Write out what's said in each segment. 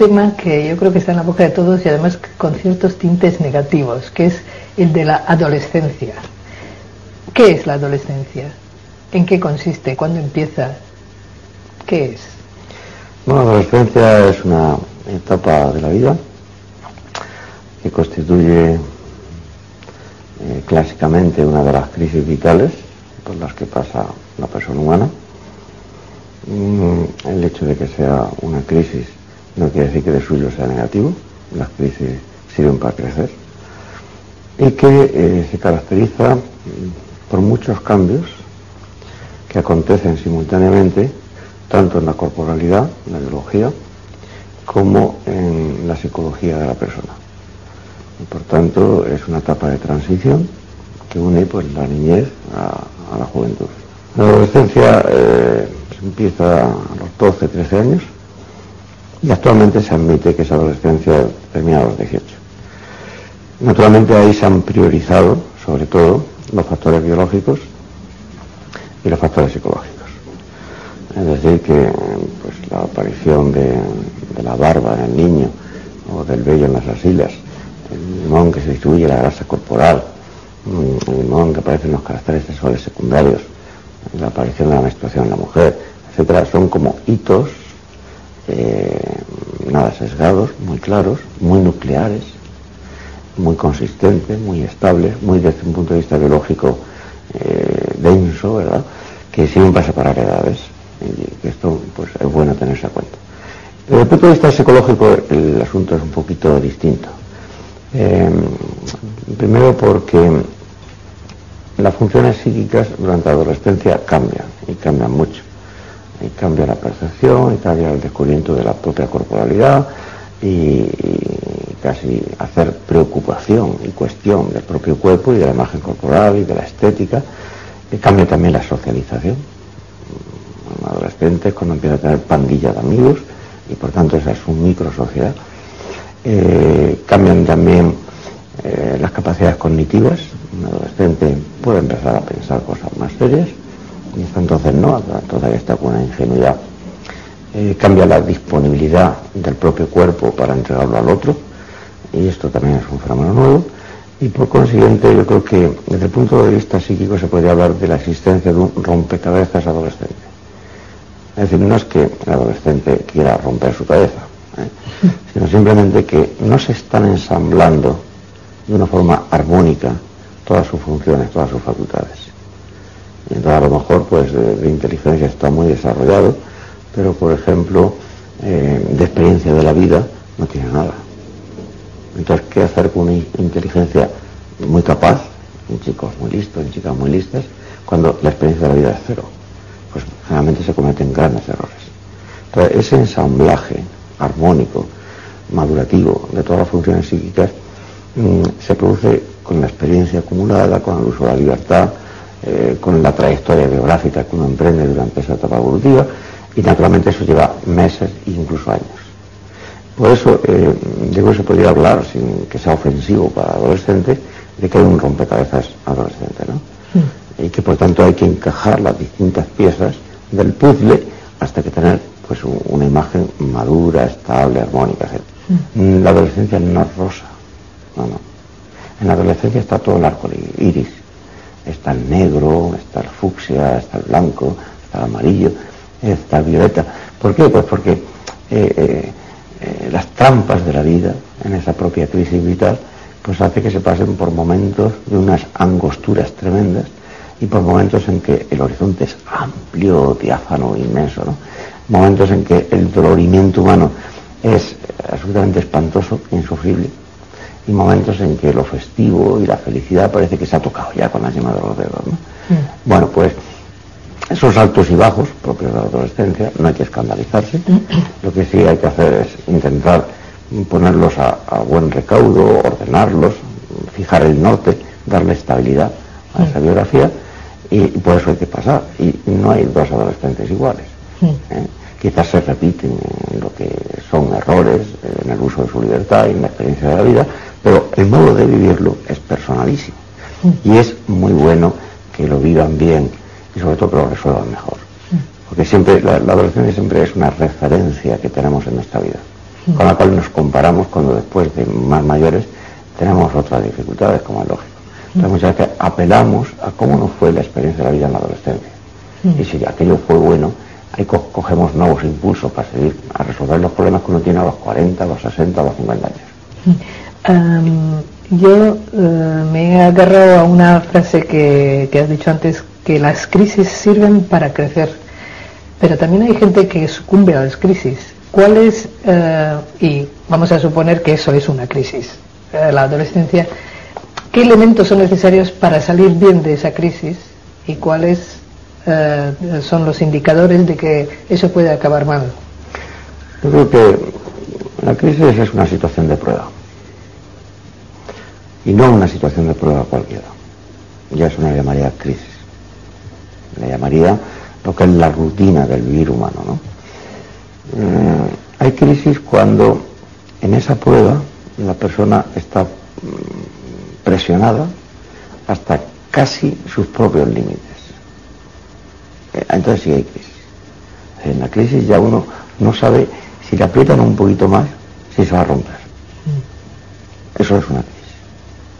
tema que yo creo que está en la boca de todos y además con ciertos tintes negativos, que es el de la adolescencia. ¿Qué es la adolescencia? ¿En qué consiste? ¿Cuándo empieza? ¿Qué es? Bueno, la adolescencia es una etapa de la vida que constituye eh, clásicamente una de las crisis vitales por las que pasa la persona humana. Mm, el hecho de que sea una crisis no quiere decir que de suyo sea negativo, las crisis sirven para crecer y que eh, se caracteriza por muchos cambios que acontecen simultáneamente tanto en la corporalidad, en la biología, como en la psicología de la persona. Y por tanto es una etapa de transición que une pues, la niñez a, la juventud. La adolescencia eh, empieza a los 12, 13 años y actualmente se admite que esa adolescencia termina a los 18. Naturalmente ahí se han priorizado, sobre todo, los factores biológicos y los factores psicológicos. Es decir, que pues, la aparición de, la barba en el niño o del vello en las axilas, el limón que se distribuye la grasa corporal, mm, el limón que aparece en los caracteres sexuales secundarios, la aparición de la menstruación en la mujer, etcétera, son como hitos eh, nada sesgados, muy claros, muy nucleares, muy consistentes, muy estables, muy desde un punto de vista biológico eh, denso, ¿verdad? Que sirven para separar edades. Y esto pues es bueno tenerse en cuenta. Desde el punto de vista psicológico el asunto es un poquito distinto. Eh, primero porque las funciones psíquicas durante la adolescencia cambian y cambian mucho. Y cambia la percepción, y cambia el descubrimiento de la propia corporalidad y, casi hacer preocupación y cuestión del propio cuerpo y de la imagen corporal y de la estética. Y cambia también la socialización. Un adolescente es cuando empieza a tener pandilla de amigos y por tanto esa es su micro sociedad. Eh, cambian también eh, las capacidades cognitivas. Un adolescente puede empezar a pensar cosas más serias y hasta entonces no, todavía está con una ingenuidad. Eh, cambia la disponibilidad del propio cuerpo para entregarlo al otro y esto también es un fenómeno nuevo y por consiguiente yo creo que desde el punto de vista psíquico se puede hablar de la existencia de un rompecabezas adolescente. Es decir, no es que el adolescente quiera romper su cabeza, ¿eh? sino simplemente que no se están ensamblando de una forma armónica todas sus funciones, todas sus facultades. Entonces a lo mejor pues de, inteligencia está muy desarrollado, pero por ejemplo eh, de experiencia de la vida no tiene nada. Entonces, ¿qué hacer con una inteligencia muy capaz, en chicos muy listos, en chicas muy listas, cuando la experiencia de la vida es cero? Pues generalmente se cometen grandes errores. Entonces, ese ensamblaje armónico, madurativo de todas las funciones psíquicas mm, se produce con la experiencia acumulada, con el uso de la libertad, eh, con la trayectoria biográfica que uno emprende durante esa etapa evolutiva y naturalmente eso lleva meses e incluso años. Por eso eh, digo que se podría hablar, sin que sea ofensivo para adolescentes, de que hay un rompecabezas adolescente, ¿no? Mm. Y que por tanto hay que encajar las distintas piezas del puzzle hasta que tener pues una imagen madura, estable, armónica, etc. Mm. La adolescencia no es rosa, no, no. En la adolescencia está todo el arco iris. Está el negro, está el fucsia, está el blanco, está el amarillo, está el violeta. ¿Por qué? Pues porque eh, eh, eh, las trampas de la vida, en esa propia crisis vital, pues hace que se pasen por momentos de unas angosturas tremendas y por momentos en que el horizonte es amplio, diáfano, inmenso, ¿no? Momentos en que el dolorimiento humano es absolutamente espantoso, insufrible, y momentos en que lo festivo y la felicidad parece que se ha tocado ya con la yema de los dedos, ¿no? Mm. Bueno, pues esos altos y bajos propios de la adolescencia, no hay que escandalizarse. Lo que sí hay que hacer es intentar ponerlos a, buen recaudo, ordenarlos, fijar el norte, darle estabilidad a esa biografía y, por eso hay que pasar. Y no hay dos adolescentes iguales. ¿eh? Quizás se repiten en lo que son errores en el uso de su libertad y en la experiencia de la vida, pero el modo de vivirlo es personalísimo. Y es muy bueno que lo vivan bien y sobre todo que lo resuelvan mejor. Porque siempre, la, adolescencia siempre es una referencia que tenemos en nuestra vida, con la cual nos comparamos cuando después de más mayores tenemos otras dificultades, como es lógico. Entonces muchas veces apelamos a cómo nos fue la experiencia de la vida en la adolescencia. Y si aquello fue bueno, ahí cogemos nuevos impulsos para seguir a resolver los problemas que uno tiene a los 40, a los 60, a los 50 años. yo eh, me he agarrado a una frase que, has dicho antes, que las crisis sirven para crecer, pero también hay gente que sucumbe a las crisis. ¿Cuál es, eh, y vamos a suponer que eso es una crisis, eh, la adolescencia, qué elementos son necesarios para salir bien de esa crisis y cuáles eh, son los indicadores de que eso puede acabar mal? Yo creo que la crisis es una situación de prueba y no una situación de prueba cualquiera. Ya eso no llamaría crisis. Le llamaría lo que es la rutina del vivir humano. ¿no? Eh, hay crisis cuando en esa prueba la persona está mm, presionada hasta casi sus propios límites. Eh, entonces sí hay crisis. En la crisis ya uno no sabe si le aprietan un poquito más, si se va a romper. Mm. Eso es una crisis,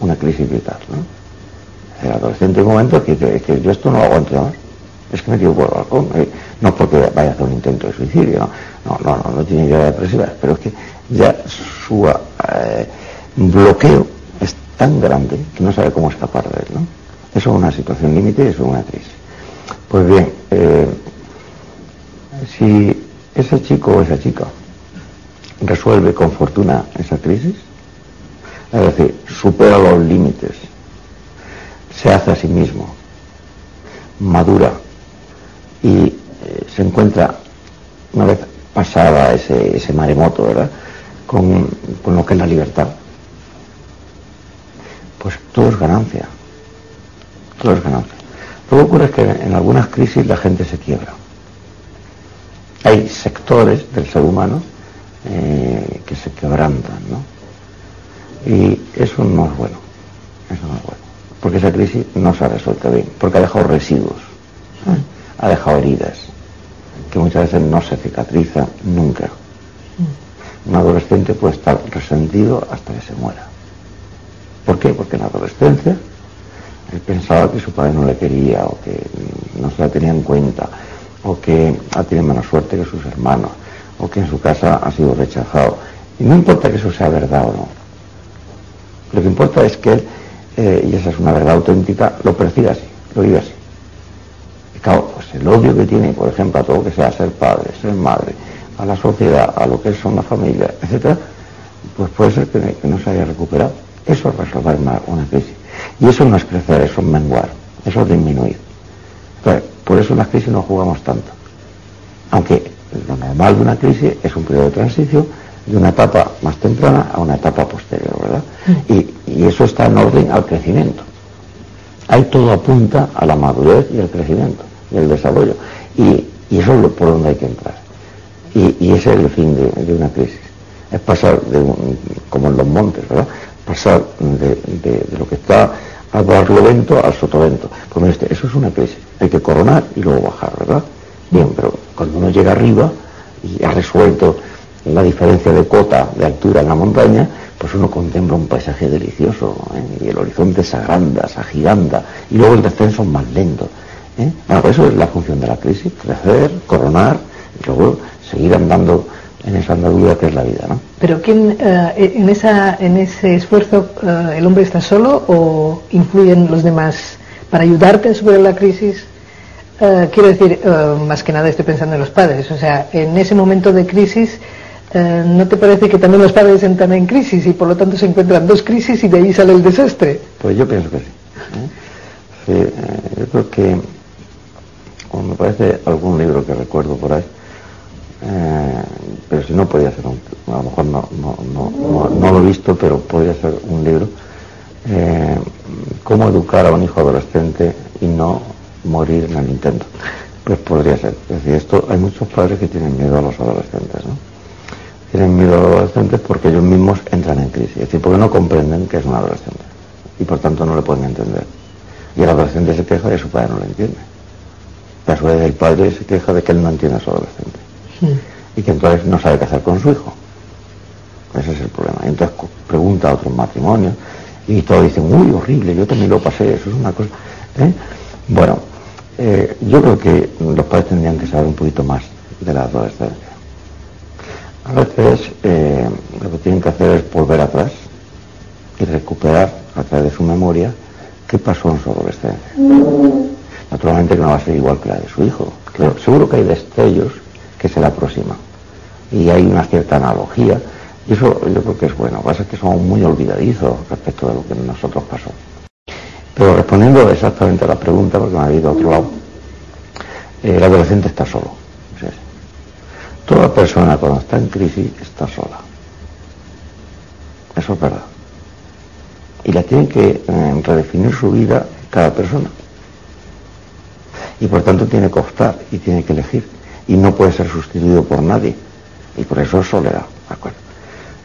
una crisis vital. ¿no? El adolescente en un momento que, que, yo esto no lo aguanto más. Es que me tiro por el balcón. Eh, no porque vaya a hacer un intento de suicidio, no, no, no, no, tiene idea depresiva, pero es que ya su eh, bloqueo es tan grande que no sabe cómo escapar de él. ¿no? Eso es una situación límite y eso es una crisis. Pues bien, si ese chico o esa chica resuelve con fortuna esa crisis, es decir, supera los límites, se hace a sí mismo, madura y eh, se encuentra, una vez pasada ese, maremoto, ¿verdad?, con, con lo que es la libertad, pues todo es ganancia, todo es ganancia. Lo que ocurre es que en algunas crisis la gente se quiebra. Hay sectores del ser humano eh, que se quebrantan, ¿no? Y eso no es bueno, eso no es bueno, porque esa crisis no se ha resuelto bien, porque ha dejado residuos, ¿eh? ha dejado heridas, que muchas veces no se cicatrizan nunca. Un adolescente puede estar resentido hasta que se muera. ¿Por qué? Porque en la adolescencia él pensaba que su padre no le quería o que no se la tenía en cuenta o que ha tenido menos suerte que sus hermanos o que en su casa ha sido rechazado. Y no importa que eso sea verdad o no. Lo que importa es que él, eh, y esa es una verdad auténtica, lo perciba así, lo vive así. Y claro, pues el odio que tiene, por ejemplo, a todo lo que sea ser padre, ser madre, a la sociedad, a lo que son la familia, etc., pues puede ser que, no se haya recuperado. Eso es resolver una crisis. Y eso no es crecer, eso es menguar, eso es disminuir. Por eso en las crisis no jugamos tanto. Aunque lo normal de una crisis es un periodo de transición de una etapa más temprana a una etapa posterior, ¿verdad? Mm. Y, eso está en orden al crecimiento. Ahí todo apunta a la madurez y al crecimiento y el desarrollo. Y, eso es por donde hay que entrar. Y, ese es el fin de, una crisis. Es pasar de como en los montes, ¿verdad? pasar de, lo que está al barlovento al sotovento. Pues este, eso es una crisis. Hay que coronar y luego bajar, ¿verdad? Bien, pero cuando uno llega arriba y ha resuelto la diferencia de cota de altura en la montaña, pues uno contempla un paisaje delicioso ¿eh? y el horizonte se agranda, se agiganta y luego el descenso es más lento. ¿eh? Pues eso es la función de la crisis, crecer, coronar y luego seguir andando en esa andadura que es la vida. ¿no? Pero ¿quién, eh, en, esa, en ese esfuerzo eh, el hombre está solo o influyen los demás para ayudarte a superar la crisis? Eh, quiero decir, más que nada estoy pensando en los padres. O sea, en ese momento de crisis, ¿no te parece que también los padres entran en crisis y por lo tanto se encuentran dos crisis y de ahí sale el desastre? Pues yo pienso que sí. sí yo creo que, como me parece algún libro que recuerdo por ahí, eh, pero si no podía ser un, a lo mejor no, no, lo he visto, pero podría ser un libro, eh, cómo educar a un hijo adolescente y no morir en el intento. Pues podría ser. Es decir, esto hay muchos padres que tienen miedo a los adolescentes, ¿no? Tienen miedo a los adolescentes porque ellos mismos entran en crisis, es decir, porque no comprenden que es un adolescente y por tanto no le pueden entender. Y el adolescente se queja y su padre no le entiende. a su vez el padre se queja de que él no entiende a su adolescente. Y que entonces no sabe qué hacer con su hijo. Ese es el problema. entonces pregunta a otros matrimonios y todos dicen, uy, horrible, yo también lo pasé, eso es una cosa. ¿eh? Bueno, eh, yo creo que los padres tendrían que saber un poquito más de la adolescencia. A veces eh, lo que tienen que hacer es volver atrás y recuperar a través de su memoria qué pasó en su adolescencia. Naturalmente que no va a ser igual que la de su hijo. seguro que hay destellos que se le aproximan. Y hay una cierta analogía. Y eso yo creo que es bueno. Lo que pasa que somos muy olvidadizos respecto de lo que nosotros pasó. Pero respondiendo exactamente a la pregunta, porque me ha ido a otro lado, el adolescente está solo. Toda persona cuando está en crisis está sola. Eso es verdad. Y la tiene que eh, redefinir su vida cada persona. Y por tanto tiene que optar y tiene que elegir. Y no puede ser sustituido por nadie. Y por eso es soledad. ¿de acuerdo?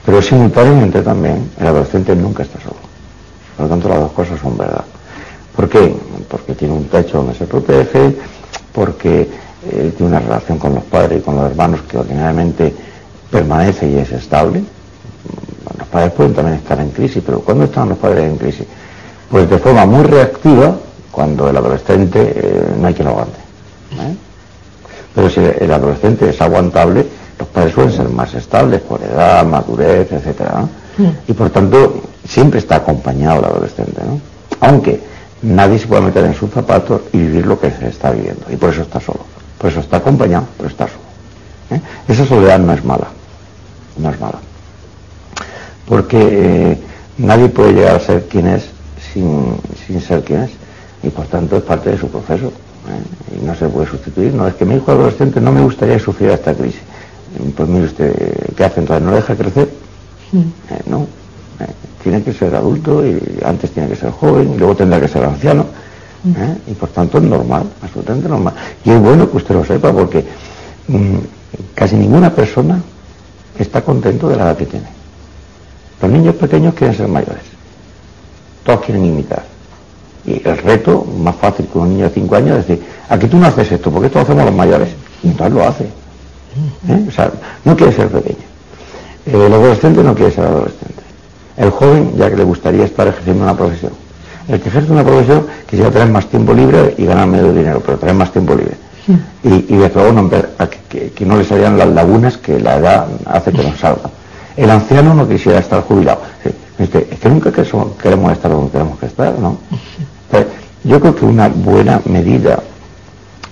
Pero simultáneamente también el adolescente nunca está solo. Por lo tanto las dos cosas son verdad. ¿Por qué? Porque tiene un techo donde se protege, porque eh, tiene una relación con los padres y con los hermanos que ordinariamente permanece y es estable. Los padres pueden también estar en crisis, pero ¿cuándo están los padres en crisis? Pues de forma muy reactiva, cuando el adolescente eh, no hay quien lo aguante. ¿eh? Pero si el adolescente es aguantable, los padres suelen ser más estables por edad, madurez, etc. Mm. Y por tanto, siempre está acompañado el adolescente. ¿no? Aunque nadie se puede meter en sus zapatos y vivir lo que se está viviendo. Y por eso está solo. Por eso está acompañado, pero está solo. ¿eh? Esa soledad no es mala, no es mala. Porque eh, nadie puede llegar a ser quien es sin, ser quien es. Y por tanto es parte de su proceso. ¿Eh? Y no se puede sustituir. No, es que mi hijo adolescente no me gustaría sufrir esta crisis. Pues mire usted, ¿qué hace entonces? ¿No deja crecer? no. tiene que ser adulto y antes tiene que ser joven y luego tendrá que ser anciano ¿eh? y por tanto es normal, absolutamente normal. Y es bueno que usted lo sepa porque mm, casi ninguna persona está contento de la edad que tiene. Los niños pequeños quieren ser mayores, todos quieren imitar. Y el reto más fácil que un niño de 5 años es decir, aquí tú no haces esto, porque esto lo hacemos los mayores. Y entonces lo hace. ¿Eh? O sea, no quiere ser pequeño. El adolescente no quiere ser adolescente. El joven, ya que le gustaría estar ejerciendo una profesión el que ejerce una profesión quisiera tener más tiempo libre y ganar menos dinero, pero tener más tiempo libre. Y, y desde luego no, que, no le salgan las lagunas que la edad hace que nos salga. El anciano no quisiera estar jubilado. Es que nunca queremos estar donde tenemos que estar, ¿no? Yo creo que una buena medida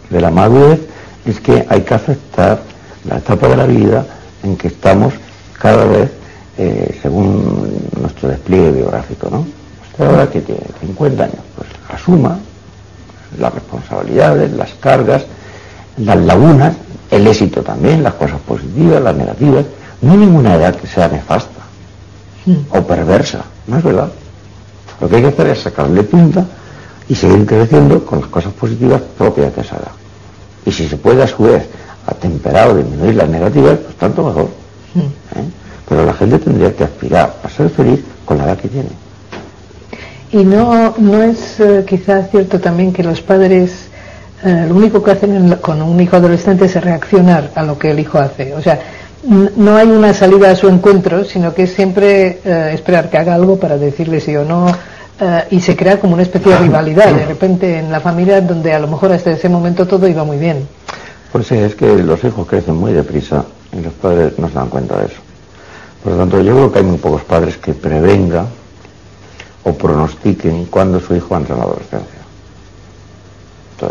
de la madurez es que hay que aceptar la etapa de la vida en que estamos cada vez eh, según nuestro despliegue biográfico, ¿no? ahora que tiene 50 años, pues asuma las responsabilidades, las cargas, las lagunas, el éxito también, las cosas positivas, las negativas. No hay ninguna edad que sea nefasta o perversa, no es verdad. Lo que hay que hacer es sacarle punta y seguir creciendo con las cosas positivas propias de esa edad. Y si se puede a su vez atemperar o disminuir las negativas, pues tanto mejor. ¿Eh? Pero la gente tendría que aspirar a ser feliz con la edad que tiene. Y no, no es eh, quizás cierto también que los padres eh, lo único que hacen con un hijo adolescente es reaccionar a lo que el hijo hace. O sea, no hay una salida a su encuentro, sino que es siempre eh, esperar que haga algo para decirle sí o no. Y se crea como una especie de rivalidad de repente en la familia donde a lo mejor hasta ese momento todo iba muy bien. Pues sí, es que los hijos crecen muy deprisa y los padres no se dan cuenta de eso. Por lo tanto, yo creo que hay muy pocos padres que prevengan o pronostiquen cuándo su hijo entra en la adolescencia.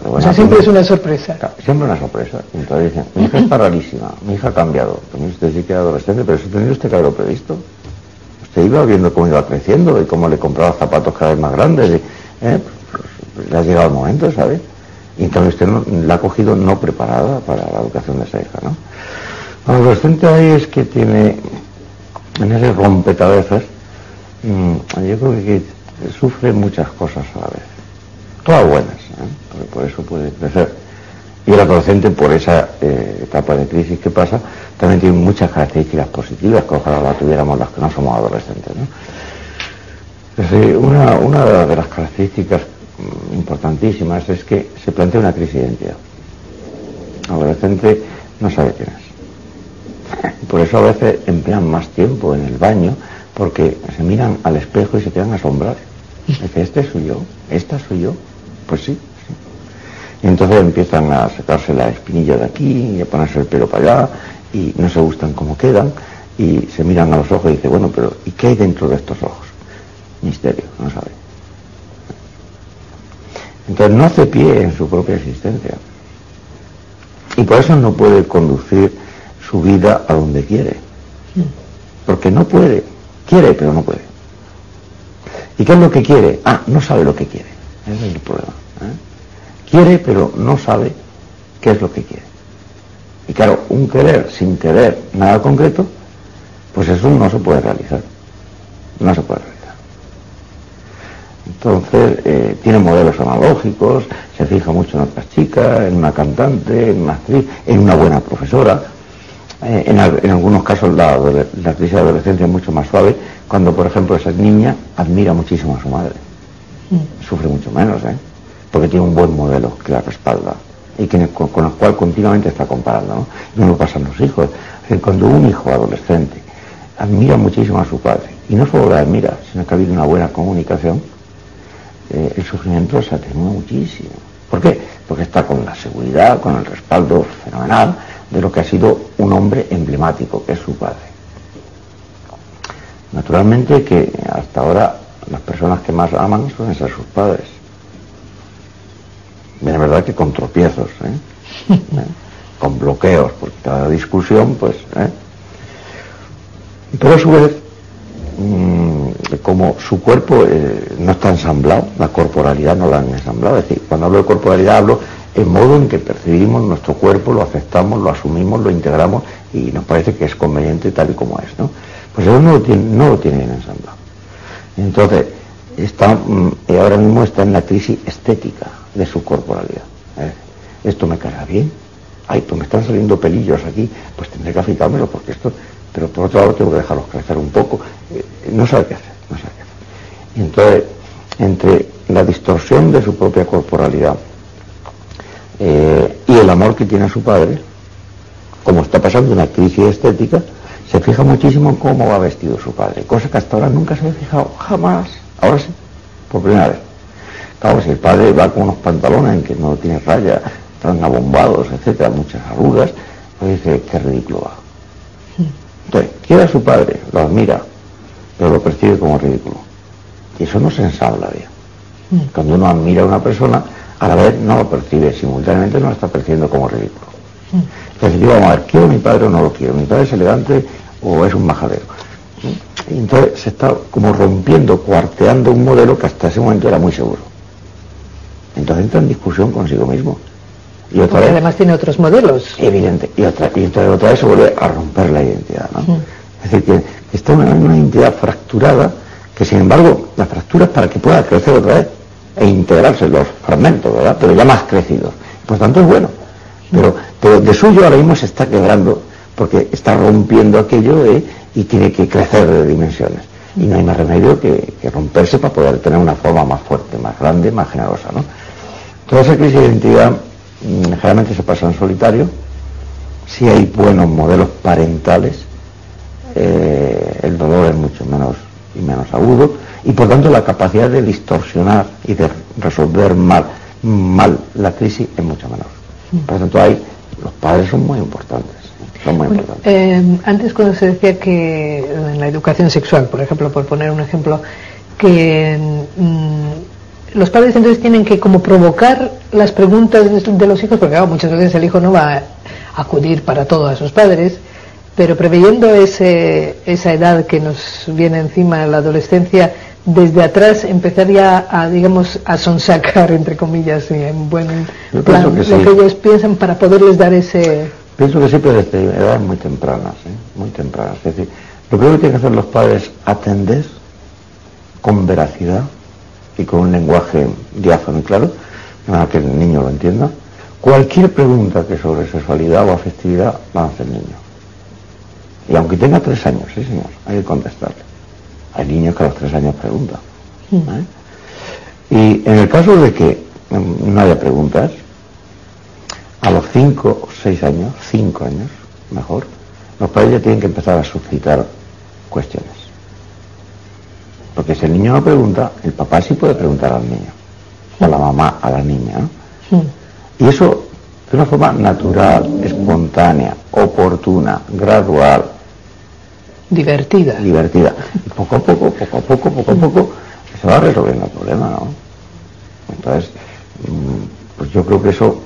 o sea, siempre es una sorpresa. Siempre una sorpresa. Entonces dicen, mi hija está rarísima, mi hija ha cambiado. También usted sí que era adolescente, pero eso tendría usted que haberlo previsto. Usted iba viendo cómo iba creciendo y cómo le compraba zapatos cada vez más grandes. Y, ¿eh? le ha llegado el momento, ¿sabe? Y entonces usted no, la ha cogido no preparada para la educación de esa hija, ¿no? El adolescente ahí es que tiene en ese rompecabezas Mm, yo creo que, sufre muchas cosas a la vez, todas buenas, ¿eh? por eso puede crecer. Y el adolescente, por esa eh, etapa de crisis que pasa, también tiene muchas características positivas, que ojalá la tuviéramos las que no somos adolescentes. una, una de las características mm, importantísimas es que se plantea una crisis de identidad. adolescente no sabe quién es. Por eso a veces emplean más tiempo en el baño porque se miran al espejo y se quedan asombrados. Dice, este soy yo, esta soy yo. Pues sí, entonces empiezan a sacarse la espinilla de aquí y a ponerse el pelo para allá y no se gustan cómo quedan y se miran a los ojos y dicen, bueno, pero ¿y qué hay dentro de estos ojos? Misterio, no sabe. Entonces no hace pie en su propia existencia. Y por eso no puede conducir su vida a donde quiere. Porque no puede. Quiere, pero no puede. ¿Y qué es lo que quiere? Ah, no sabe lo que quiere. Ese es el problema. ¿eh? Quiere, pero no sabe qué es lo que quiere. Y claro, un querer sin querer nada concreto, pues eso no se puede realizar. No se puede realizar. Entonces, eh, tiene modelos analógicos, se fija mucho en otras chicas, en una cantante, en una actriz, en una buena profesora. Eh, en, algunos casos la, la, crisis de adolescencia es mucho más suave, cuando por ejemplo esa niña admira muchísimo a su madre. Mm. Sufre mucho menos, ¿eh? Porque tiene un buen modelo que la respalda y que, con, el cual continuamente está comparando. ¿no? No lo pasan los hijos. cuando un hijo adolescente admira muchísimo a su padre, y no solo la admira, sino que ha habido una buena comunicación, eh, el sufrimiento se atenúa muchísimo. ¿Por qué? Porque está con la seguridad, con el respaldo fenomenal de lo que ha sido un hombre emblemático, que es su padre. Naturalmente que hasta ahora las personas que más aman son esas sus padres. Es verdad que con tropiezos, ¿eh? ¿Eh? con bloqueos, porque cada discusión, pues... Pero a su vez, mm, como su cuerpo eh, no está ensamblado, la corporalidad no la han ensamblado, es decir, cuando hablo de corporalidad hablo en modo en que percibimos nuestro cuerpo, lo aceptamos, lo asumimos, lo integramos y nos parece que es conveniente tal y como es, ¿no? Pues eso no lo tienen, no lo tienen ensamblado. Entonces, está, mm, ahora mismo está en la crisis estética de su corporalidad. ¿eh? Esto me carga bien, ay, pues me están saliendo pelillos aquí, pues tendré que afeitármelo porque esto pero por otro lado tengo que dejarlos crecer un poco. Eh, no sabe qué hacer, no sabe qué hacer. Y entonces, entre la distorsión de su propia corporalidad eh, y el amor que tiene a su padre, como está pasando una crisis estética, se fija muchísimo en cómo va vestido su padre, cosa que hasta ahora nunca se había fijado, jamás, ahora sí, por primera vez. Claro, si el padre va con unos pantalones en que no tiene raya, están abombados, etcétera, muchas arrugas, pues dice, qué ridículo va. Entonces, quiere a su padre, lo admira, pero lo percibe como ridículo. Y eso no se ensabla bien. Mm. Cuando uno admira a una persona, a la vez no lo percibe, simultáneamente no lo está percibiendo como ridículo. Mm. Entonces, yo vamos a ver, ¿quiero a mi padre o no lo quiero? ¿Mi padre es elegante o es un majadero? Y entonces se está como rompiendo, cuarteando un modelo que hasta ese momento era muy seguro. Entonces entra en discusión consigo mismo. Y otra vez, además tiene otros modelos. Evidente. Y otra, y otra vez se vuelve a romper la identidad. ¿no? Es decir, que está una, una identidad fracturada que sin embargo la fractura es para que pueda crecer otra vez e integrarse los fragmentos, ¿verdad? Pero ya más crecidos. Por tanto es bueno. Pero, pero de suyo ahora mismo se está quebrando porque está rompiendo aquello ¿eh? Y tiene que crecer de dimensiones. Y no hay más remedio que, romperse para poder tener una forma más fuerte, más grande, más generosa. ¿no? Toda esa crisis de identidad Mm, generalmente se pasa en solitario, si hay buenos modelos parentales, eh, el dolor es mucho menos y menos agudo y por tanto la capacidad de distorsionar y de resolver mal, mal la crisis es mucho menor. Por lo tanto, hay, los padres son muy importantes. Son muy importantes. Eh, antes cuando se decía que en la educación sexual, por ejemplo, por poner un ejemplo, que mm, los padres entonces tienen que como provocar las preguntas de los hijos, porque muchas veces el hijo no va a acudir para todo a sus padres, pero preveyendo ese, esa edad que nos viene encima, la adolescencia, desde atrás empezar ya a, digamos, a sonsacar, entre comillas, en buen plan, lo que ellos piensan para poderles dar ese... Pienso que siempre desde edades muy tempranas, ¿eh? muy tempranas. Es decir, lo primero que tienen que hacer los padres, atender con veracidad y con un lenguaje diáfano y claro, para que el niño lo entienda, cualquier pregunta que sobre sexualidad o afectividad va a hacer el niño. Y aunque tenga tres años, sí señor, hay que contestarle. Hay niños que a los tres años preguntan. ¿eh? Y en el caso de que no haya preguntas, a los 5 o 6 años, 5 años, mejor, los padres ya tienen que empezar a suscitar cuestiones. Porque si el niño no pregunta, el papá sí puede preguntar al niño, o la mamá a la niña. Y eso de una forma natural, espontánea, oportuna, gradual. Divertida. Divertida. poco a poco, poco a poco, poco a poco, se va resolviendo el problema, ¿no? Entonces, mm, pues yo creo que eso,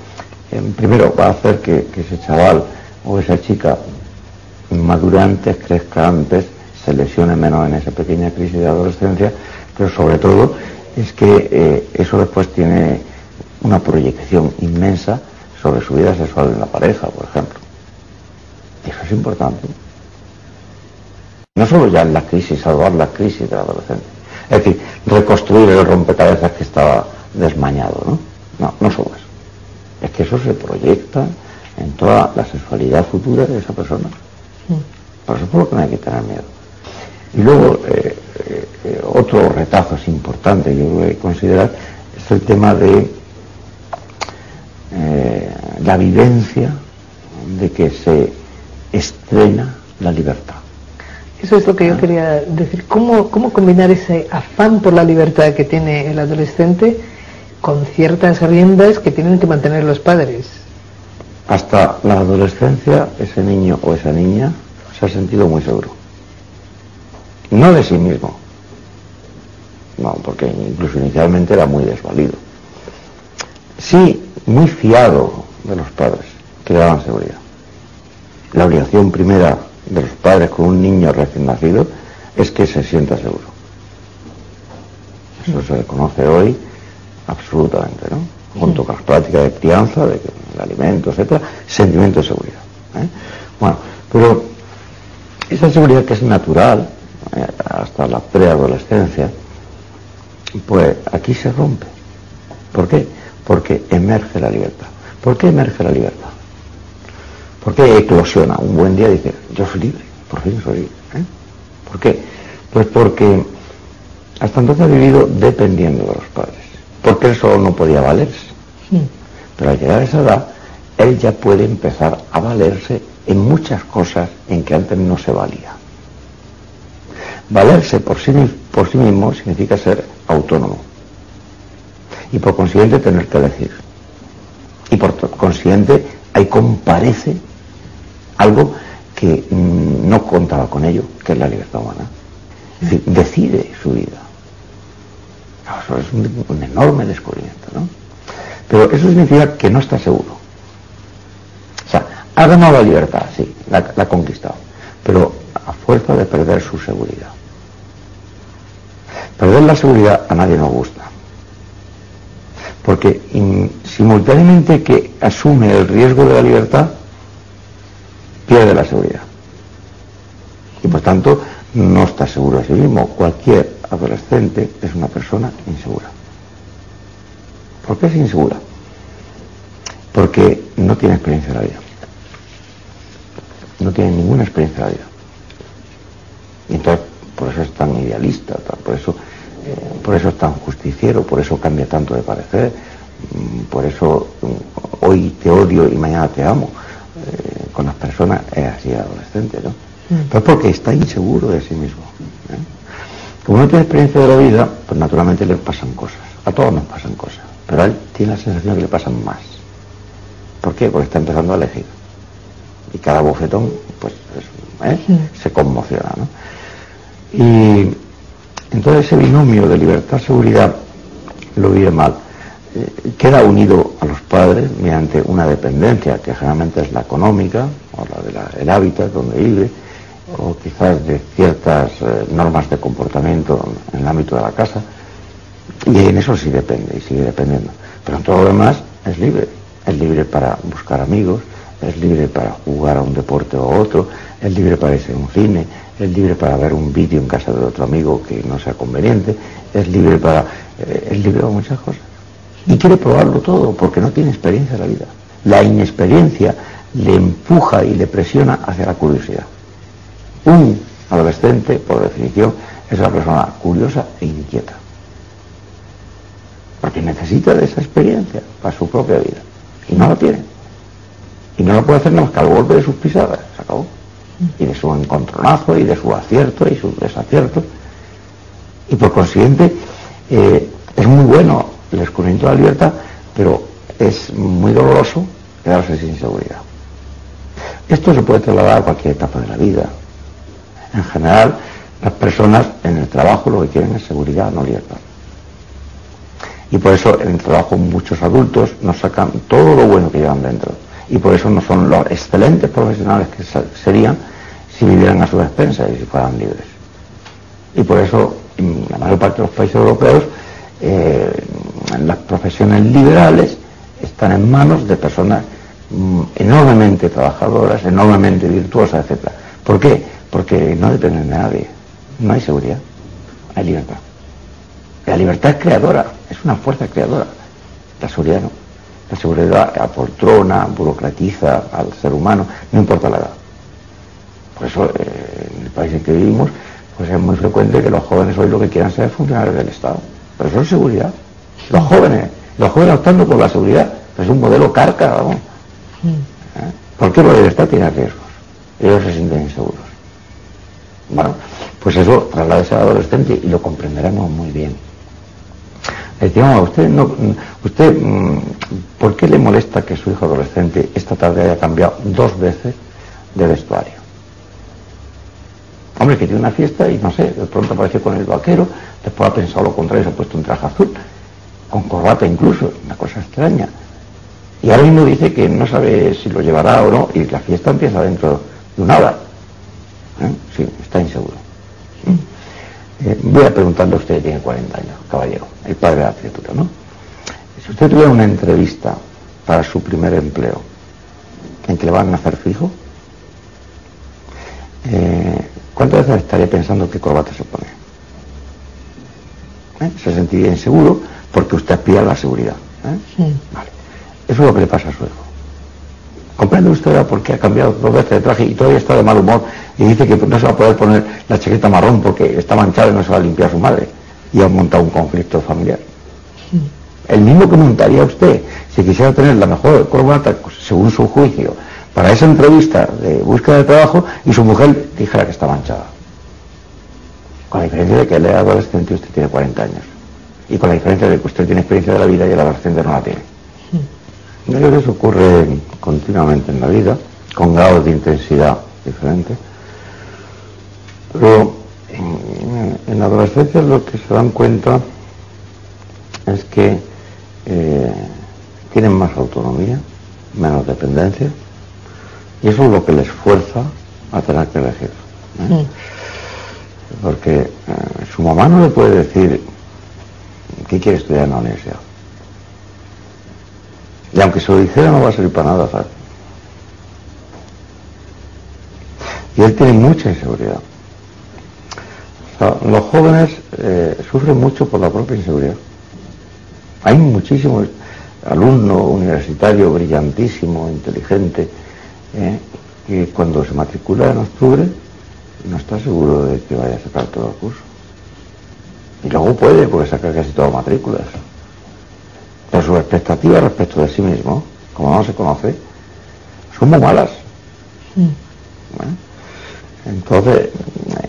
primero, va a hacer que, ese chaval o esa chica madure antes, crezca antes, se lesione menos en esa pequeña crisis de adolescencia, pero sobre todo es que eh, eso después tiene una proyección inmensa sobre su vida sexual en la pareja, por ejemplo. Eso es importante. No solo ya en la crisis, salvar la crisis de la adolescencia. Es decir, reconstruir el rompecabezas que estaba desmañado, ¿no? No, no solo eso. Es que eso se proyecta en toda la sexualidad futura de esa persona. Por eso por lo que no hay que tener miedo. Y luego, eh, eh, otro retazo es importante, yo voy a considerar, es el tema de eh, la vivencia de que se estrena la libertad. Eso es lo que yo quería decir. ¿Cómo, ¿Cómo combinar ese afán por la libertad que tiene el adolescente con ciertas riendas que tienen que mantener los padres? Hasta la adolescencia, ese niño o esa niña se ha sentido muy seguro. No de sí mismo. No, porque incluso inicialmente era muy desvalido. Sí, muy fiado de los padres, que le daban seguridad. La obligación primera de los padres con un niño recién nacido es que se sienta seguro. Eso se reconoce hoy absolutamente, ¿no? Junto con las prácticas de crianza, de, alimentos, etcétera, sentimiento de seguridad. ¿eh? Bueno, pero esa seguridad que es natural eh, hasta la preadolescencia, pues aquí se rompe. ¿Por qué? Porque emerge la libertad. ¿Por qué emerge la libertad? ¿Por qué eclosiona? Un buen día dice, yo soy libre, por fin soy libre. ¿eh? ¿Por qué? Pues porque hasta entonces ha vivido dependiendo de los padres. Porque él solo no podía valerse. Pero al llegar a esa edad, él ya puede empezar a valerse en muchas cosas en que antes no se valía. Valerse por sí, por sí mismo significa ser autónomo y por consiguiente tener que elegir. Y por consiguiente ahí comparece algo que mm, no contaba con ello, que es la libertad humana. Es decir, decide su vida. Eso es un, enorme descubrimiento, ¿no? Pero eso significa que no está seguro. O sea, ha ganado la libertad, sí, la ha conquistado, pero a fuerza de perder su seguridad. Perder la seguridad a nadie nos gusta. Porque simultáneamente que asume el riesgo de la libertad, pierde la seguridad. Y por tanto, no está seguro a sí mismo. Cualquier adolescente es una persona insegura. ¿Por qué es insegura? Porque no tiene experiencia de la vida. No tiene ninguna experiencia de la vida. Y entonces, por eso es tan idealista, por eso por eso es tan justiciero, por eso cambia tanto de parecer, mm, por eso mm, hoy te odio y mañana te amo. Eh, con las personas es así adolescente, ¿no? Mm. Pero porque está inseguro de sí mismo. Como no tiene experiencia de la vida, pues naturalmente le pasan cosas. A todos nos pasan cosas. Pero a él tiene la sensación de que le pasan más. ¿Por qué? Porque está empezando a elegir. Y cada bofetón, pues, ¿eh? se conmociona, ¿no? Y entonces ese binomio de libertad-seguridad lo vive mal. Eh, queda unido a los padres mediante una dependencia, que generalmente es la económica, o la del hábitat donde vive, o quizás de ciertas eh, normas de comportamiento en el ámbito de la casa, y en eso sí depende, y sigue dependiendo. Pero en todo lo demás es libre. Es libre para buscar amigos, es libre para jugar a un deporte o otro, es libre para irse a un cine, es libre para ver un vídeo en casa de otro amigo que no sea conveniente, es libre para, eh, es libre para muchas cosas. Y quiere probarlo todo porque no tiene experiencia en la vida. La inexperiencia le empuja y le presiona hacia la curiosidad. Un adolescente, por definición, es una persona curiosa e inquieta. Porque necesita de esa experiencia para su propia vida. Y no la tiene. Y no lo puede hacer más que al golpe de sus pisadas, se acabó. Y de su encontronazo y de su acierto y su desacierto. Y por consiguiente, eh, es muy bueno el descubrimiento de la libertad, pero es muy doloroso quedarse sin seguridad. Esto se puede trasladar a cualquier etapa de la vida. En general, las personas en el trabajo lo que quieren es seguridad, no libertad. Y por eso en el trabajo muchos adultos nos sacan todo lo bueno que llevan dentro. Y por eso no son los excelentes profesionales que serían si vivieran a su despensa y si fueran libres. Y por eso en la mayor parte de los países europeos eh, las profesiones liberales están en manos de personas mm, enormemente trabajadoras, enormemente virtuosas, etc. ¿Por qué? Porque no dependen de nadie. No hay seguridad, hay libertad. La libertad es creadora, es una fuerza creadora. La seguridad no. La seguridad apoltrona, burocratiza al ser humano, no importa la edad. Por eso, eh, en el país en que vivimos, pues es muy frecuente que los jóvenes hoy lo que quieran ser funcionarios del Estado. Pero eso es seguridad. Los jóvenes, los jóvenes optando por la seguridad, es un modelo carca, vamos. ¿Eh? ¿Por qué la libertad tiene riesgos? Ellos se sienten inseguros. Bueno, pues eso traslada al adolescente y lo comprenderemos muy bien. Le decíamos, usted, no, usted, mm, ¿por qué le molesta que su hijo adolescente esta tarde haya cambiado dos veces de vestuario? Hombre, que tiene una fiesta y no sé, de pronto aparece con el vaquero, después ha pensado lo contrario, se ha puesto un traje azul, con corbata incluso, una cosa extraña. Y ahora mismo dice que no sabe si lo llevará o no, y la fiesta empieza dentro de una hora. ¿Eh? Sí, está inseguro. Eh, voy a preguntarle a usted, tiene 40 años, caballero, el padre de la criatura, ¿no? Si usted tuviera una entrevista para su primer empleo, en que le van a hacer fijo, eh, ¿cuántas veces estaría pensando qué corbata se pone? Se sentiría inseguro porque usted aspira a la seguridad. Vale. Eso es lo que le pasa a su hijo. ¿Comprende usted por qué ha cambiado dos veces de traje y todavía está de mal humor y dice que no se va a poder poner la chaqueta marrón porque está manchada y no se va a limpiar su madre? Y ha montado un conflicto familiar. El mismo que montaría usted si quisiera tener la mejor corbata, según su juicio, para esa entrevista de búsqueda de trabajo y su mujer dijera que está manchada. Con la diferencia de que él es adolescente y usted tiene 40 años. Y con la diferencia de que usted tiene experiencia de la vida y el adolescente no la tiene. Yo creo que eso ocurre continuamente en la vida, con grados de intensidad diferentes. Pero en, la adolescencia lo que se dan cuenta es que eh, tienen más autonomía, menos dependencia, y eso es lo que les fuerza a tener que elegir. ¿eh? Porque eh, su mamá no le puede decir qué quiere estudiar en la universidad. Y aunque se lo dijera no va a servir para nada, ¿sabes? Y él tiene mucha inseguridad. Los jóvenes eh, sufren mucho por la propia inseguridad. Hay muchísimos alumnos universitarios brillantísimo, inteligente, eh, que cuando se matricula en octubre no está seguro de que vaya a sacar todo el curso. Y luego puede, porque saca casi todas matrículas pero sus expectativas respecto de sí mismo, como no se conoce, son muy malas. Entonces,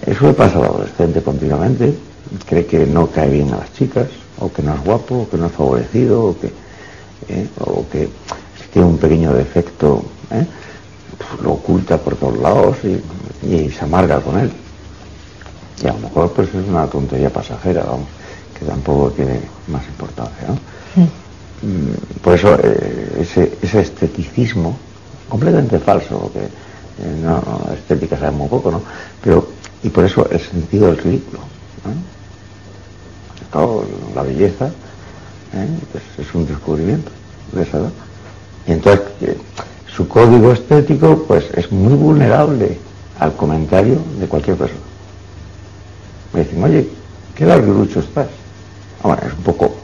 eso le pasa al adolescente continuamente, cree que no cae bien a las chicas, o que no es guapo, o que no es favorecido, o que, eh, o que tiene un pequeño defecto, eh, pues lo oculta por todos lados y, se amarga con él. Y a lo mejor pues es una tontería pasajera, vamos, que tampoco tiene más importancia, ¿no? Mm, por eso eh, ese, esteticismo, completamente falso, porque no, estética sabe muy poco, ¿no? Pero, y por eso el sentido del ridículo. la belleza ¿eh? pues es un descubrimiento de esa edad. Y entonces su código estético pues es muy vulnerable al comentario de cualquier persona. Me dicen, oye, qué largurucho estás. Ah, bueno, es un poco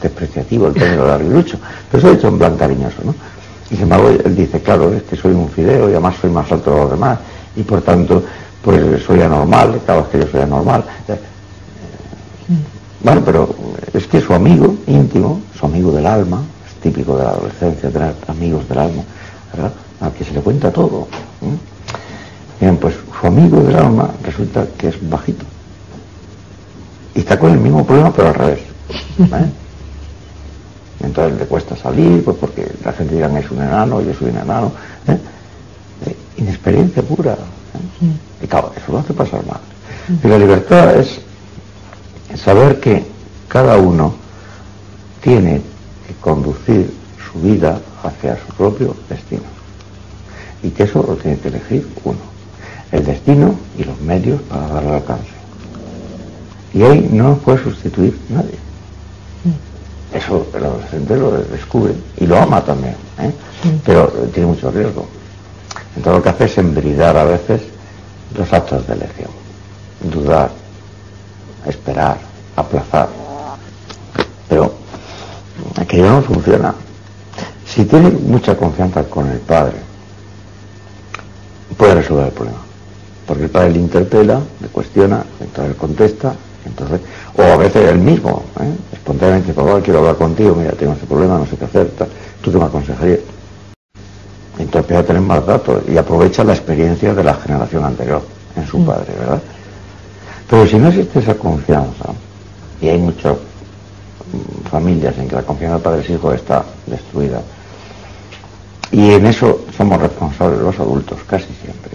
despreciativo el término larguirucho, pero eso he hecho en plan cariñoso, ¿no? Y sin embargo, él dice, claro, es que soy un fideo y además soy más alto de los demás, y por tanto, pues soy anormal, claro, es que yo soy anormal. Bueno, pero es que su amigo íntimo, su amigo del alma, es típico de la adolescencia tener amigos del alma, ¿verdad? cuenta todo. Bien, pues su amigo del alma resulta que es bajito. Y está con el mismo problema, pero al revés. Entonces le cuesta salir, pues porque la gente dirá es un enano, yo soy un enano. ¿eh? Inexperiencia pura. ¿eh? Y claro, eso lo hace pasar mal. Y la libertad es saber que cada uno tiene que conducir su vida hacia su propio destino. Y que eso lo tiene que elegir uno. El destino y los medios para darle alcance. Y ahí no puede sustituir nadie. Eso el adolescente lo descubre y lo ama también, ¿eh? pero tiene mucho riesgo. Entonces lo que hace es embridar a veces los actos de elección. Dudar, esperar, aplazar. Pero aquello no funciona. Si tiene mucha confianza con el padre, puede resolver el problema. Porque el padre le interpela, le cuestiona, entonces él contesta, entonces, o a veces él mismo, ¿eh? espontáneamente, papá, quiero hablar contigo, mira, tengo ese problema, no sé qué hacer, tú te me aconsejarías. Entonces empieza a tener más datos y aprovecha la experiencia de la generación anterior en su mm. padre, ¿verdad? Pero si no existe esa confianza, y hay muchas mm, familias en que la confianza de padres hijos está destruida, y en eso somos responsables los adultos, casi siempre.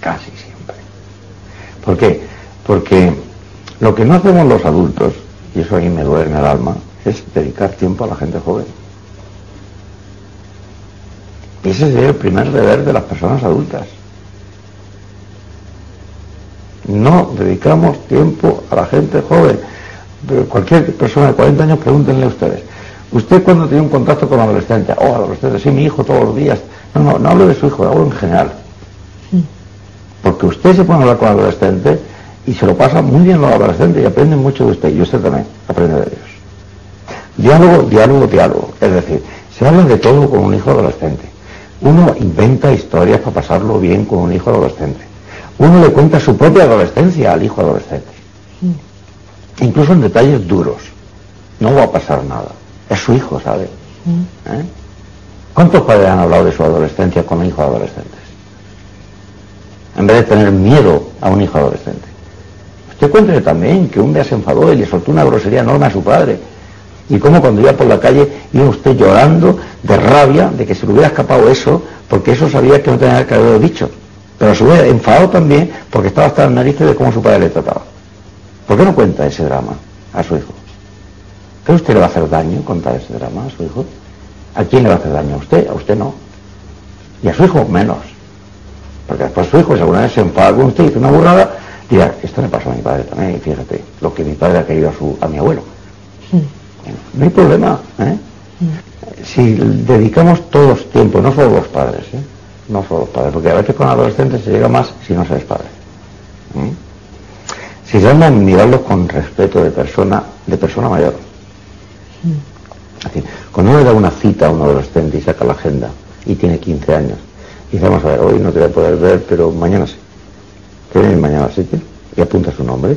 Casi siempre. ¿Por qué? Porque lo que no hacemos los adultos, y eso a mí me duele en el alma, es dedicar tiempo a la gente joven. Y ese sería el primer deber de las personas adultas. No dedicamos tiempo a la gente joven. Cualquier persona de 40 años, pregúntenle a ustedes. ¿Usted cuando tiene un contacto con adolescente? Oh, adolescente, sí, mi hijo todos los días. No, no, no hablo de su hijo, hablo en general. Porque usted se pone a hablar con adolescente y se lo pasa muy bien los adolescentes y aprenden mucho de usted y usted también aprende de ellos. Diálogo, diálogo, diálogo. Es decir, se habla de todo con un hijo adolescente. Uno inventa historias para pasarlo bien con un hijo adolescente. Uno le cuenta su propia adolescencia al hijo adolescente. Incluso en detalles duros. No va a pasar nada. Es su hijo, ¿sabe? ¿Eh? ¿Cuántos padres han hablado de su adolescencia con hijos adolescentes? En vez de tener miedo a un hijo adolescente. Usted cuéntele también que un día se enfadó y le soltó una grosería enorme a su padre. Y cómo cuando iba por la calle iba usted llorando de rabia de que se le hubiera escapado eso, porque eso sabía que no tenía que haberlo dicho. Pero a su vez enfadado también porque estaba hasta en narices de cómo su padre le trataba. ¿Por qué no cuenta ese drama a su hijo? ¿Cree usted le va a hacer daño contar ese drama a su hijo? ¿A quién le va a hacer daño? A usted, a usted no. Y a su hijo menos. Porque después su hijo, si alguna vez se enfada con usted y dice una burrada, dirá, esto me pasó a mi padre también, fíjate, lo que mi padre ha querido a, su, a mi abuelo. No hay problema. ¿eh? Si dedicamos todos tiempo, no solo los padres, ¿eh? no solo los padres, porque a veces con adolescentes se llega más si no se es padre. Si se anda a mirarlos con respeto de persona, de persona mayor. cuando uno le da una cita a un adolescente y saca la agenda y tiene 15 años, y dice, vamos a ver, hoy no te voy a poder ver, pero mañana sí. ¿Qué viene mañana al sitio? Y apunta su nombre.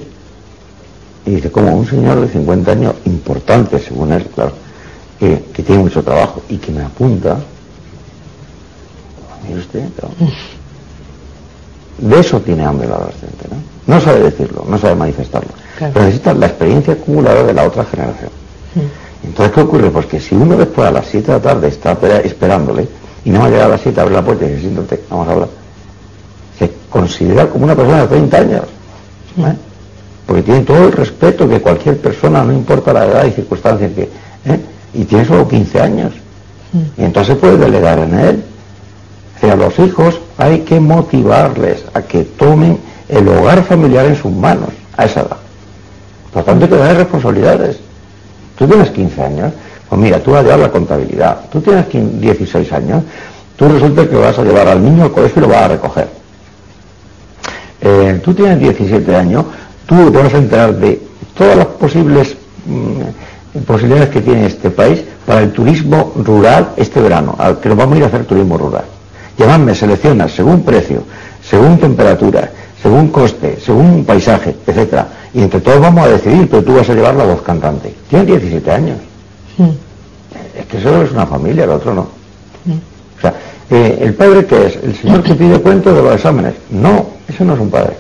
Y dice, como un señor de 50 años, importante según él, claro, que, tiene mucho trabajo y que me apunta, mire usted, de eso tiene hambre el adolescente, ¿no? No sabe decirlo, no sabe manifestarlo, pero necesita la experiencia acumulada de la otra generación. Entonces, ¿qué ocurre? Pues que si uno después a las 7 de la tarde está esperándole y no ha llegado a las 7, abre la puerta y dice, siéntate, vamos a hablar, se considera como una persona de 30 años. ¿eh? porque tiene todo el respeto que cualquier persona, no importa la edad y circunstancias que, ¿eh? y tiene solo 15 años. Mm. Y entonces puede delegar en él. A los hijos hay que motivarles a que tomen el hogar familiar en sus manos a esa edad. Por tanto, hay que dar responsabilidades. Tú tienes 15 años, pues mira, tú vas a llevar la contabilidad. Tú tienes 16 años, tú resulta que vas a llevar al niño al colegio y lo vas a recoger. Eh, tú tienes 17 años, tú te vas a enterar de todas las posibles mm, posibilidades que tiene este país para el turismo rural este verano, al que nos vamos a ir a hacer turismo rural. Llamadme, seleccionas según precio, según temperatura, según coste, según paisaje, etcétera. Y entre todos vamos a decidir, pero tú vas a llevar la voz cantante. Tienes 17 años. Es que solo es una familia, el otro no. Eh, ¿El padre qué es? ¿El señor que pide cuentos de los exámenes? No, eso no es un padre.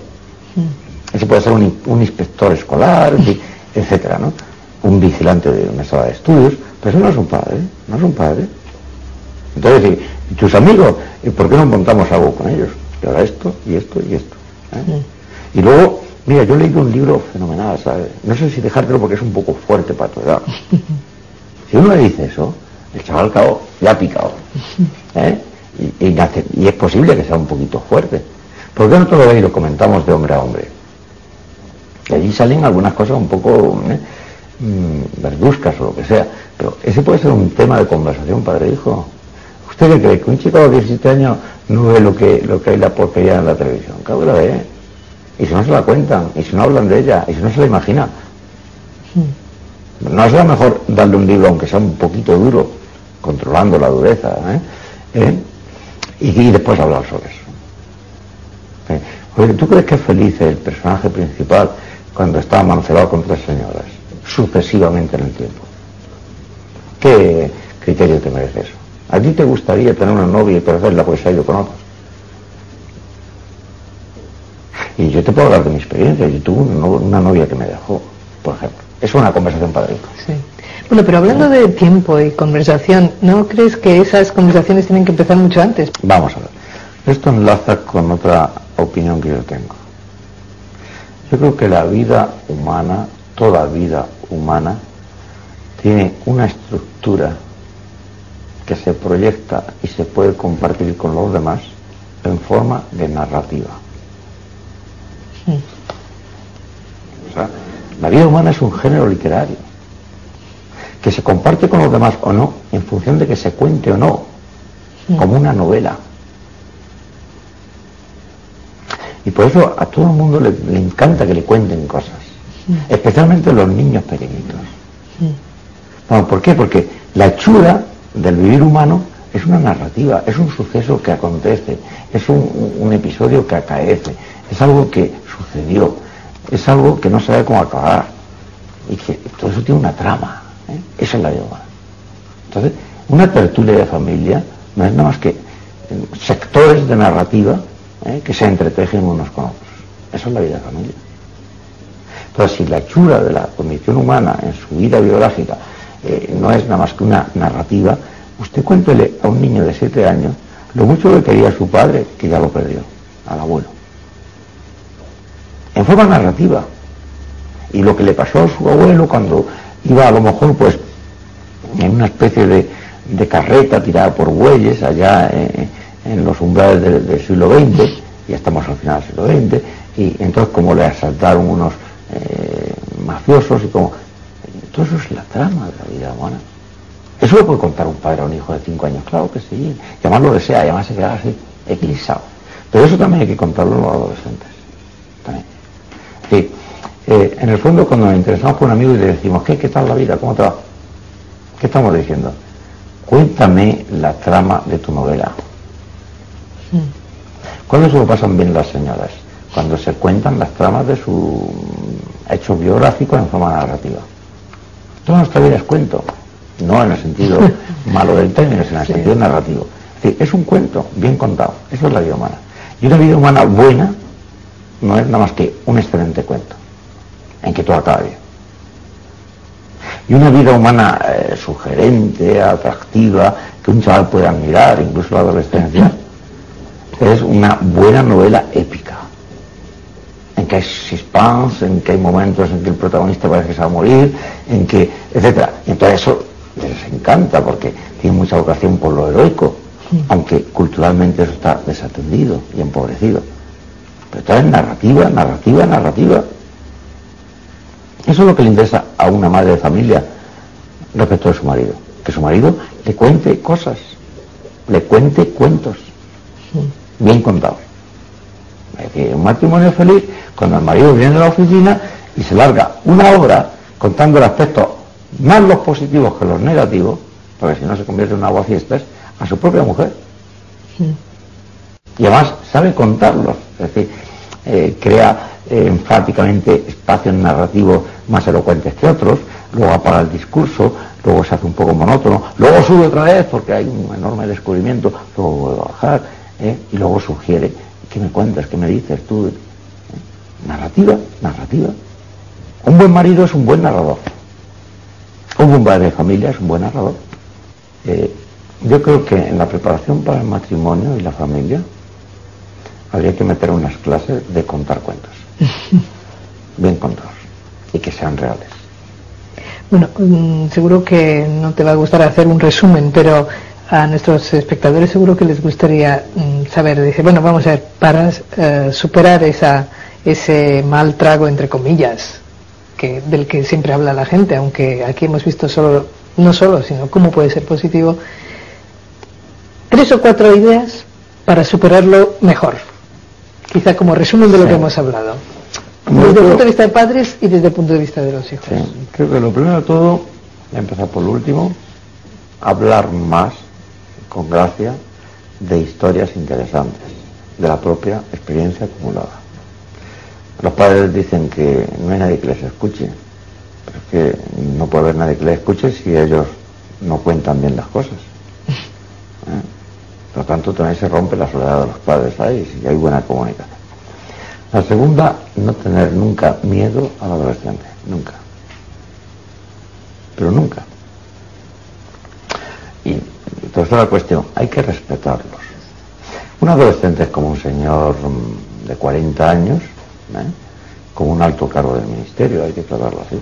Mm. Ese puede ser un, inspector escolar, etcétera, ¿no? Un vigilante de una sala de estudios, pero eso no es un padre, no es un padre. Entonces, ¿y tus amigos? ¿Y por qué no montamos algo con ellos? Y ahora esto, y esto, y esto. ¿eh? Y luego, mira, yo leído un libro fenomenal, ¿sabes? No sé si dejártelo porque es un poco fuerte para tu edad. Si uno le dice eso, el chaval cao ya ha picado. ¿eh? Y, es posible que sea un poquito fuerte. ¿Por qué no todo lo comentamos de hombre a hombre? Y allí salen algunas cosas un poco ¿eh? mm, verduzcas o lo que sea. Pero ese puede ser un tema de conversación padre-hijo. ¿Usted qué cree? ¿Que un chico de 17 años no ve lo que, lo que hay la porquería en la televisión? Claro que la ve. Y si no se la cuentan, y si no hablan de ella, y si no se la imagina. Hmm. ¿No será mejor darle un libro, aunque sea un poquito duro, controlando la dureza, ¿eh? ¿Eh? Y, después hablar sobre eso? Oye, ¿tú crees que es feliz el personaje principal cuando está amancelado con tres señoras, sucesivamente en el tiempo? ¿Qué criterio te merece eso? ¿A ti te gustaría tener una novia y perderla porque se ha ido con otros? Y yo te puedo hablar de mi experiencia. Yo tuve una novia que me dejó, por ejemplo. Es una conversación padre. Sí. Bueno, pero hablando de tiempo y conversación, ¿no crees que esas conversaciones tienen que empezar mucho antes? Vamos a ver. Esto enlaza con otra opinión que yo tengo. Yo creo que la vida humana, toda vida humana, tiene una estructura que se proyecta y se puede compartir con los demás en forma de narrativa. O sea, la vida humana es un género literario que se comparte con los demás o no en función de que se cuente o no, como una novela. Y por eso a todo el mundo le, encanta que le cuenten cosas, especialmente los niños pequeñitos. ¿Por qué? Porque la hechura del vivir humano es una narrativa, es un suceso que acontece, es un, episodio que acaece, es algo que sucedió, es algo que no sabe cómo acabar. Y que todo eso tiene una trama. ¿Eh? Esa es la humana. Entonces, una tertulia de familia no es nada más que eh, sectores de narrativa ¿eh? que se entretejen unos con otros. Eso es la vida de familia. Entonces, si la hechura de la condición humana en su vida biológica no es nada más que una narrativa, usted cuéntele a un niño de siete años lo mucho que quería su padre, que ya lo perdió, al abuelo. En forma narrativa. Y lo que le pasó a su abuelo cuando iba a lo mejor pues en una especie de, carreta tirada por bueyes allá en, los umbrales del, siglo XX, ya estamos al final del siglo XX, y entonces como le asaltaron unos eh, mafiosos y como... Todo eso es la trama de la vida humana. Eso lo puede contar un padre a un hijo de cinco años, claro que sí. Además lo desea, y además se queda así, eclipsado. Pero eso también hay que contarlo a los adolescentes. También. Sí. Eh, en el fondo, cuando nos interesamos por un amigo y le decimos, ¿qué, ¿qué tal la vida? ¿Cómo te va? ¿Qué estamos diciendo? Cuéntame la trama de tu novela. ¿Cuándo se lo pasan bien las señoras? Cuando se cuentan las tramas de su hecho biográfico en forma narrativa. Toda nuestra vida es cuento no en el sentido malo del término, sino en el sentido narrativo. Es, un cuento bien contado, eso es la vida humana. Y una vida humana buena no es nada más que un excelente cuento, en que todo acaba bien. Y una vida humana eh, sugerente, atractiva, que un chaval pueda admirar, incluso la adolescencia, es una buena novela épica, en que hay suspense, en que hay momentos en que el protagonista parece que se va a morir, en que, etcétera. Y entonces eso les encanta porque tiene mucha vocación por lo heroico, aunque culturalmente eso está desatendido y empobrecido. Pero está en narrativa, narrativa, narrativa. Eso es lo que le interesa a una madre de familia respecto de su marido. Que su marido le cuente cosas, le cuente cuentos, bien contados. Un matrimonio feliz cuando el marido viene de la oficina y se larga una hora contando el aspecto más los positivos que los negativos, porque si no se convierte en una fiestas, a su propia mujer. Y además sabe contarlos, es decir, eh, crea eh, enfáticamente espacios narrativos más elocuentes que otros, luego apaga el discurso, luego se hace un poco monótono, luego sube otra vez porque hay un enorme descubrimiento, luego vuelve a bajar, ¿eh? y luego sugiere, ¿qué me cuentas? ¿Qué me dices tú? ¿Eh? Narrativa, narrativa. Un buen marido es un buen narrador. Un buen padre de familia es un buen narrador. Eh, yo creo que en la preparación para el matrimonio y la familia habría que meter unas clases de contar cuentos. Bien contados. Y que sean reales. Bueno, mm, seguro que no te va a gustar hacer un resumen, pero a nuestros espectadores seguro que les gustaría mm, saber, dice, bueno, vamos a ver, para eh, superar esa, ese mal trago, entre comillas, que, del que siempre habla la gente, aunque aquí hemos visto solo, no solo, sino cómo puede ser positivo, tres o cuatro ideas para superarlo mejor, quizá como resumen de lo que hemos hablado. Desde el punto de vista de padres y desde el punto de vista de los hijos. creo que lo primero de todo, empezar por lo último, hablar más con gracia de historias interesantes, de la propia experiencia acumulada. Los padres dicen que no hay nadie que les escuche, pero es que no puede haber nadie que les escuche si ellos no cuentan bien las cosas. ¿Eh? Lo tanto, también se rompe la soledad de los padres ahí, si hay buena comunicación. La segunda, no tener nunca miedo al adolescente, nunca. Pero nunca. Y la cuestión, hay que respetarlos. Un adolescente es como un señor mm, de 40 años, ¿eh? con un alto cargo del ministerio, hay que tratarlo así.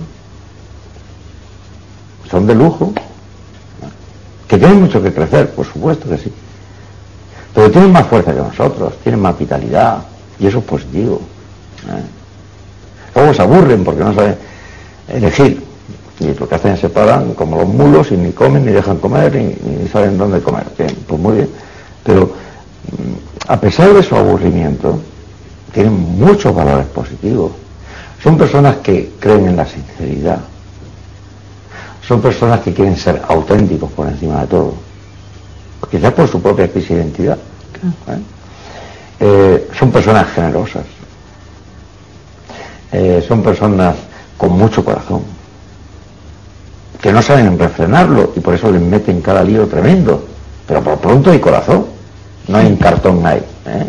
Son de lujo, que tienen mucho que crecer, por supuesto que sí. Pero tienen más fuerza que nosotros, tienen más vitalidad, y eso es positivo. ¿eh? Luego se aburren porque no saben elegir. Y lo que hacen es se paran como los mulos y ni comen, ni dejan comer, ni, saben dónde comer. pues muy bien. Pero mm, a pesar de su aburrimiento, tienen muchos valores positivos. Son personas que creen en la sinceridad. Son personas que quieren ser auténticos por encima de todo. Quizás por su propia crisis de identidad. ¿eh? Eh, son personas generosas. Eh, son personas con mucho corazón que no saben refrenarlo y por eso les meten cada lío tremendo. Pero por pronto hay corazón, no hay un cartón ahí, ¿eh?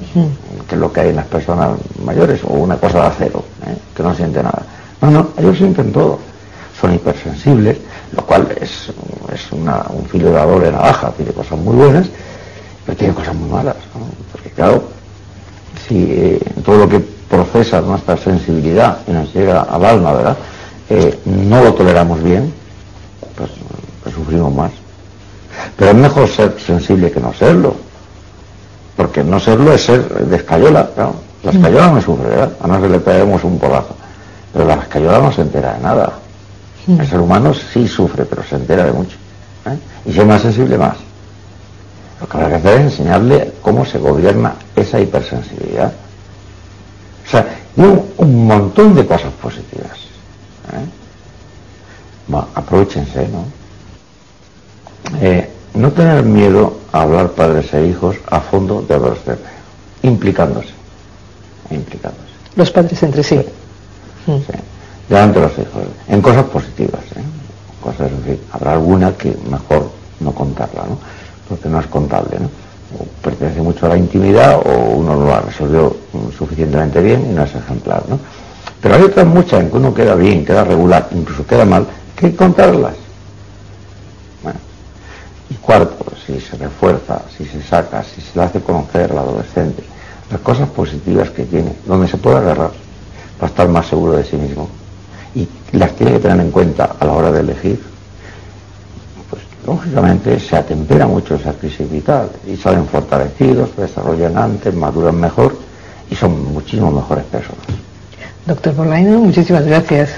que es lo que hay en las personas mayores, o una cosa de acero, que no siente nada. No, no, ellos sienten todo. Son hipersensibles, lo cual es, es un filo de doble navaja, tiene cosas muy buenas, pero tiene cosas muy malas. Porque claro, si eh, todo lo que procesa nuestra sensibilidad y nos llega al alma, ¿verdad? no lo toleramos bien, pues, pues, sufrimos más. Pero es mejor ser sensible que no serlo. Porque no serlo es ser de escayola, La escayola no sufre, ¿verdad? A no ser le peguemos un polazo. Pero la escayola no se entera de nada. El ser humano sí sufre, pero se entera de mucho. ¿eh? Y si es más sensible, más. Lo que habrá que hacer es enseñarle cómo se gobierna esa hipersensibilidad. O sea, un, montón de cosas positivas. ¿eh? aprovechense, ¿no? Eh, no tener miedo a hablar padres e hijos a fondo de adolescencia, implicándose, implicándose. Los padres entre sí. Sí, delante de los hijos, en cosas positivas, ¿eh? cosas, en habrá alguna que mejor no contarla, ¿no? Porque no es contable, ¿no? O pertenece mucho a la intimidad o uno no la resolvió suficientemente bien y no es ejemplar, ¿no? Pero hay otras muchas en que uno queda bien, queda regular, incluso queda mal, que contarlas. Y cuarto, si se refuerza, si se saca, si se le hace conocer al adolescente las cosas positivas que tiene, donde se puede agarrar para estar más seguro de sí mismo. Las tiene que tener en cuenta a la hora de elegir. Pues lógicamente se atempera mucho esa crisis vital y salen fortalecidos, se desarrollan antes, maduran mejor y son muchísimo mejores personas. Doctor Borlaino, muchísimas gracias.